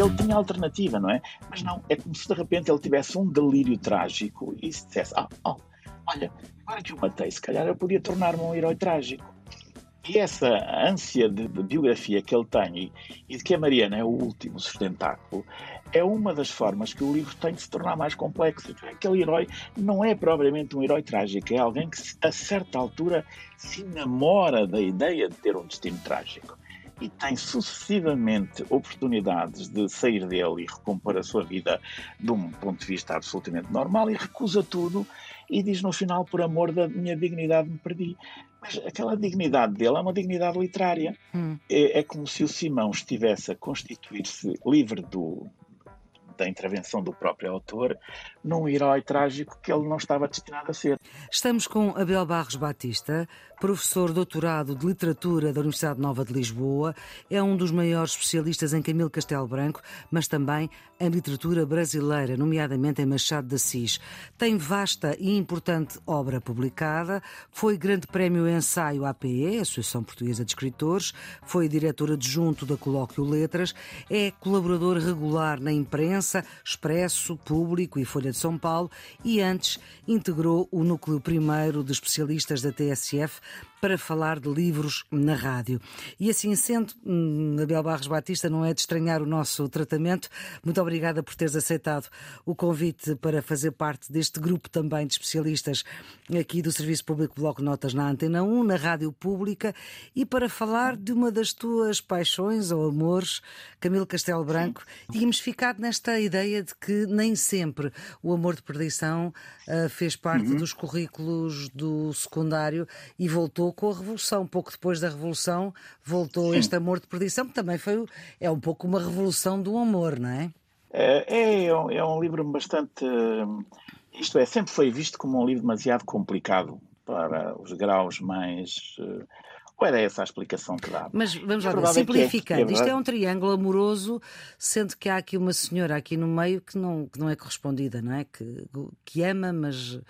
ele tinha alternativa, não é? Mas não, é como se de repente ele tivesse um delírio trágico e se dissesse: ah, oh, olha, agora que eu matei, se calhar eu podia tornar-me um herói trágico. E essa ânsia de, de, biografia que ele tem e, e de que a Mariana é o último sustentáculo é uma das formas que o livro tem de se tornar mais complexo. Aquele herói não é propriamente um herói trágico, é alguém que a certa altura se namora da ideia de ter um destino trágico e tem sucessivamente oportunidades de sair dele e recompor a sua vida de um ponto de vista absolutamente normal e recusa tudo e diz no final, por amor da minha dignidade me perdi. Mas aquela dignidade dele é uma dignidade literária. Hum. É, é como se o Simão estivesse a constituir-se livre do, da intervenção do próprio autor num herói trágico que ele não estava destinado a ser. Estamos com Abel Barros Batista, professor doutorado de Literatura da Universidade Nova de Lisboa, é um dos maiores especialistas em Camilo Castelo Branco, mas também em literatura brasileira, nomeadamente em Machado de Assis. Tem vasta e importante obra publicada, foi Grande Prémio Ensaio APE, Associação Portuguesa de Escritores, foi diretor adjunto da Colóquio Letras, é colaborador regular na imprensa, Expresso, Público e Folha de São Paulo e antes integrou o núcleo primeiro de especialistas da TSF para falar de livros na rádio. E assim sendo, hum, Abel Barros Batista, não é de estranhar o nosso tratamento. Muito obrigada por teres aceitado o convite para fazer parte deste grupo também de especialistas aqui do Serviço Público Bloco Notas na Antena 1, na Rádio Pública, e para falar de uma das tuas paixões ou amores, Camilo Castelo Branco. Tínhamos ficado nesta ideia de que nem sempre o amor de perdição uh, fez parte uhum. dos currículos do secundário e voltou voltou com a Revolução. Pouco depois da Revolução voltou Sim. este amor de perdição, que também foi é um pouco uma revolução do amor, não é? É, é, um, é um livro bastante. Isto é, sempre foi visto como um livro demasiado complicado para os graus mais. Ou era essa a explicação que dá? Mas vamos lá, simplificando, é, é isto é um triângulo amoroso, sendo que há aqui uma senhora aqui no meio que não, que não é correspondida, não é? Que, que ama, mas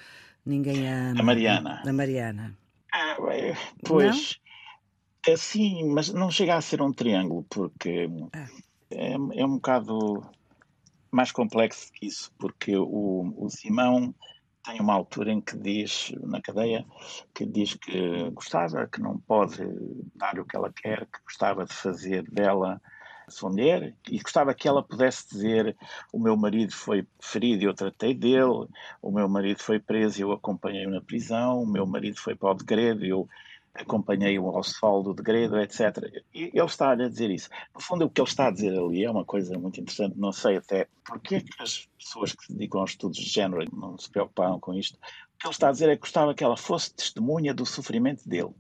ninguém a ama. A Mariana. A Mariana. Ah, pois. Não? Sim, mas não chega a ser um triângulo, porque ah. é, é um bocado mais complexo que isso, porque o, o Simão tem uma altura em que diz, na cadeia, que diz que gostava, que não pode dar o que ela quer, que gostava de fazer dela sua mulher e gostava que ela pudesse dizer o meu marido foi ferido e eu tratei dele, o meu marido foi preso e eu acompanhei-o na prisão, o meu marido foi para o degredo e eu acompanhei-o ao sol do degredo, etc. E ele está a dizer isso. No fundo, o que ele está a dizer ali é uma coisa muito interessante, não sei até porque que as pessoas que se dedicam aos estudos de género não se preocuparam com isto. O que ele está a dizer é que gostava que ela fosse testemunha do sofrimento dele.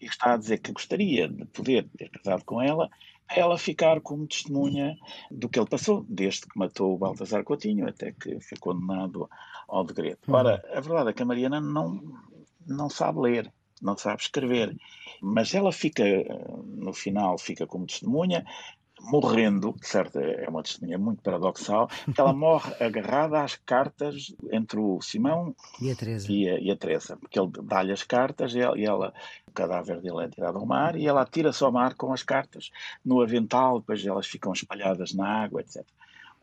E está a dizer que gostaria de poder ter casado com ela ela ficar como testemunha do que ele passou, desde que matou o Baltasar Coutinho até que foi condenado ao degredo. Uhum. Ora, a verdade é que a Mariana não, não sabe ler, não sabe escrever, mas ela fica, no final, fica como testemunha, morrendo, certo, é uma testemunha muito paradoxal, que ela morre agarrada às cartas entre o Simão e a Teresa, e a, e a Teresa porque ele dá-lhe as cartas e ela, e ela, o cadáver dele é tirado ao mar e ela atira-se ao mar com as cartas. No avental, depois elas ficam espalhadas na água, etc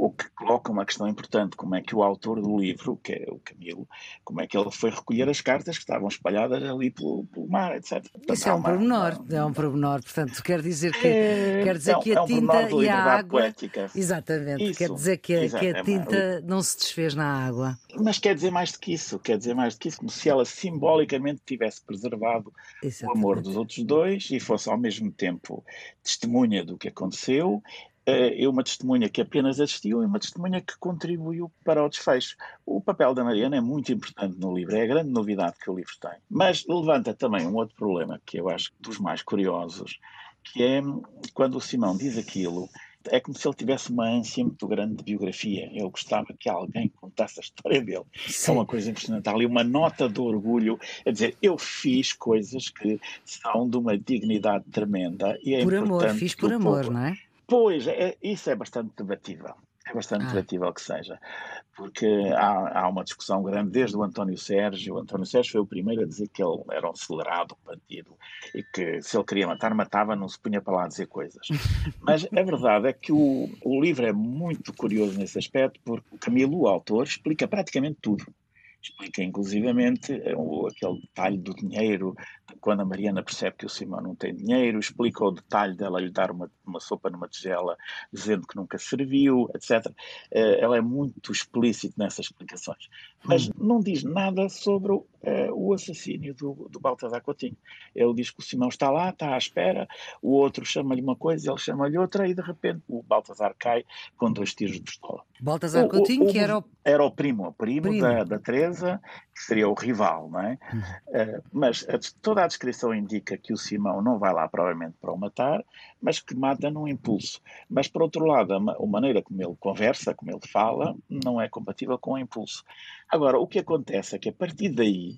o que coloca uma questão importante, como é que o autor do livro, que é o Camilo, como é que ele foi recolher as cartas que estavam espalhadas ali pelo, pelo mar, etc. Portanto, Isso é um uma, pormenor, uma... é um pormenor, portanto, quer dizer que, é, quer dizer é, que a é um tinta e a água... Poética. Exatamente, isso, quer dizer que a, que a tinta não se desfez na água. Mas quer dizer mais do que isso, quer dizer mais do que isso, como se ela simbolicamente tivesse preservado Exatamente. o amor dos outros dois e fosse ao mesmo tempo testemunha do que aconteceu é uma testemunha que apenas assistiu e uma testemunha que contribuiu para o desfecho. O papel da Mariana é muito importante no livro, é a grande novidade que o livro tem. Mas levanta também um outro problema, que eu acho dos mais curiosos, que é quando o Simão diz aquilo, é como se ele tivesse uma ânsia muito grande de biografia. Ele gostava que alguém contasse a história dele. Sim. É uma coisa impressionante. Há ali uma nota de orgulho, a dizer, eu fiz coisas que são de uma dignidade tremenda. E é por amor, fiz por amor, povo... não é? Pois, é, isso é bastante debatível. É bastante ah. debatível que seja. porque há, há, uma discussão grande desde o António Sérgio. O António Sérgio foi o primeiro a dizer que ele era um acelerado bandido e que se ele queria matar, matava, não se punha para lá dizer coisas. Mas a verdade é que o, o livro é muito curioso nesse aspecto, porque Camilo, o autor, explica praticamente tudo explica inclusivamente eh, aquele detalhe do dinheiro, quando a Mariana percebe que o Simão não tem dinheiro, explica o detalhe dela lhe dar uma, uma sopa numa tigela dizendo que nunca serviu, etc. Eh, ela é muito explícita nessas explicações. Mas hum. não diz nada sobre o, uh, o assassínio do, do Baltasar Coutinho. Ele diz que o Simão está lá, está à espera, o outro chama-lhe uma coisa, ele chama-lhe outra, e de repente o Baltasar cai com dois tiros de pistola. Baltasar Coutinho, o, o, que era o... Era o primo, o primo, primo. Da, da Teresa, que seria o rival, não é? Uh, mas a, toda a descrição indica que o Simão não vai lá provavelmente para o matar, mas que mata num impulso. Mas, por outro lado, a, a maneira como ele conversa, como ele fala, não é compatível com o impulso. Agora, o que acontece é que a partir daí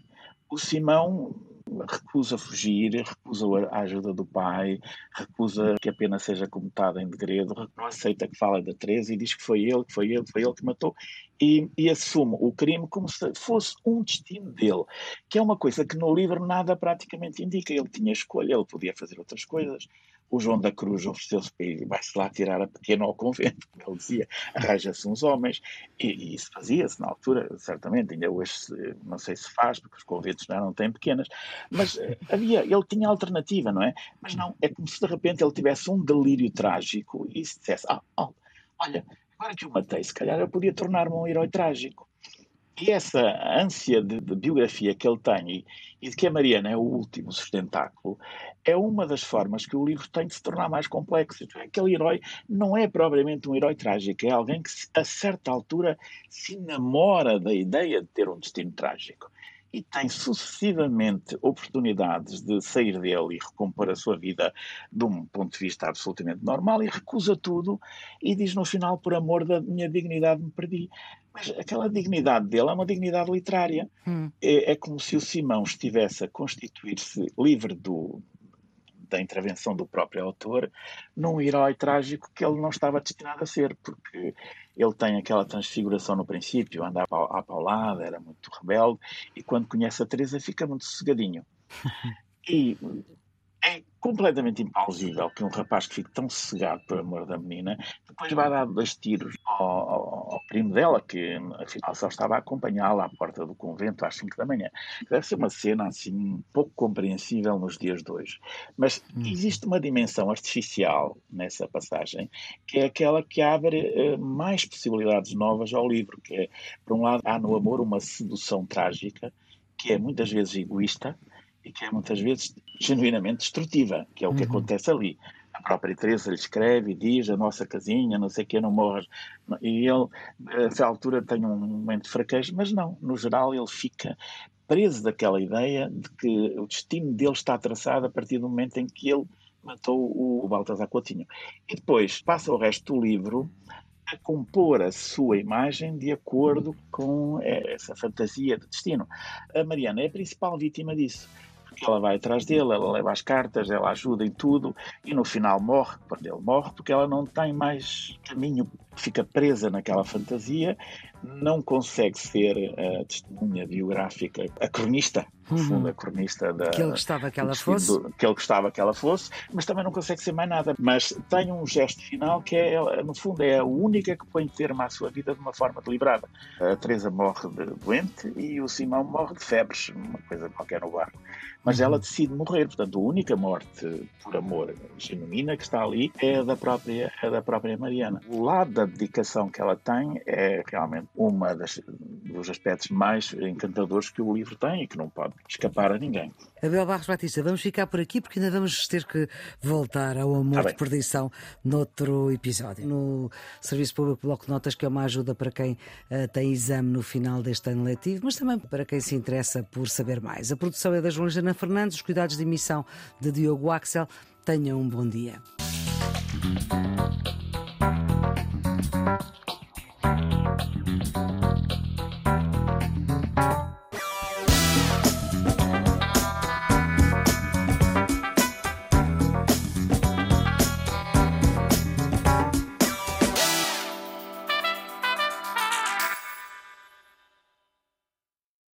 o Simão recusa fugir, recusa a ajuda do pai, recusa que a pena seja comutada em degredo, não aceita que fale da Teresa e diz que foi ele, que foi ele, que foi ele que matou e, e, assume o crime como se fosse um destino dele, que é uma coisa que no livro nada praticamente indica. Ele tinha escolha, ele podia fazer outras coisas o João da Cruz ofereceu-se e vai-se lá tirar a pequena ao convento, como ele dizia, arranja-se uns homens, e, e isso fazia-se na altura, certamente, ainda hoje não sei se faz, porque os conventos não, não têm pequenas, mas eh, havia, ele tinha alternativa, não é? Mas não, é como se de repente ele tivesse um delírio trágico e se dissesse, ah, oh, olha, agora que o matei, se calhar eu podia tornar-me um herói trágico. E essa ânsia de, de, biografia que ele tem e, e, de que a Mariana é o último sustentáculo é uma das formas que o livro tem de se tornar mais complexo. Aquele herói não é propriamente um herói trágico, é alguém que a certa altura se namora da ideia de ter um destino trágico e tem sucessivamente oportunidades de sair dele e recompor a sua vida de um ponto de vista absolutamente normal e recusa tudo e diz no final, por amor da minha dignidade, me perdi. Mas aquela dignidade dele é uma dignidade literária. Hum. É, é, como se o Simão estivesse a constituir-se livre do, da intervenção do próprio autor num herói trágico que ele não estava destinado a ser, porque ele tem aquela transfiguração no princípio, andava à paulada, era muito rebelde, e quando conhece a Teresa fica muito sossegadinho. E é completamente implausível que um rapaz que fique tão cegado por amor da menina depois vá dar dois tiros ao, ao, ao primo dela, que afinal só estava a acompanhá-la à porta do convento às 5 da manhã. Deve ser uma cena assim pouco compreensível nos dias de hoje. Mas hum. existe uma dimensão artificial nessa passagem que é aquela que abre uh, mais possibilidades novas ao livro, que é, por um lado, há no amor uma sedução trágica, que é muitas vezes egoísta, e que é muitas vezes genuinamente destrutiva, que é o uhum. que acontece ali. A própria Teresa lhe escreve e diz a nossa casinha, não sei o que, não morre. E ele, a essa altura, tem um momento de fraqueza, mas não, no geral ele fica preso daquela ideia de que o destino dele está traçado a partir do momento em que ele matou o Baltasar Coutinho. E depois passa o resto do livro a compor a sua imagem de acordo com eh, essa fantasia de destino. A Mariana é a principal vítima disso ela vai atrás dele, ela leva as cartas, ela ajuda em tudo e no final morre, quando ele morre, porque ela não tem mais caminho, fica presa naquela fantasia, não consegue ser a testemunha biográfica, a cronista, no uhum. fundo, a cronista da. Que ele gostava que ela fosse. Do, que ele gostava que ela fosse, mas também não consegue ser mais nada. Mas tem um gesto final que é, no fundo, é a única que põe termo à sua vida de uma forma deliberada. A Teresa morre de doente e o Simão morre de febres, uma coisa qualquer no barco mas ela decide morrer. Portanto, a única morte por amor genuína que está ali é a da própria, é da própria Mariana. O lado da dedicação que ela tem é realmente uma das, dos aspectos mais encantadores que o livro tem e que não pode escapar a ninguém. Abel Barros Batista, vamos ficar por aqui porque ainda vamos ter que voltar ao amor tá de perdição noutro episódio. No Serviço Público Bloco de Notas, que é uma ajuda para quem uh, tem exame no final deste ano letivo, mas também para quem se interessa por saber mais. A produção é da Joana Fernandes, os cuidados de emissão de Diogo Axel. Tenham um bom dia.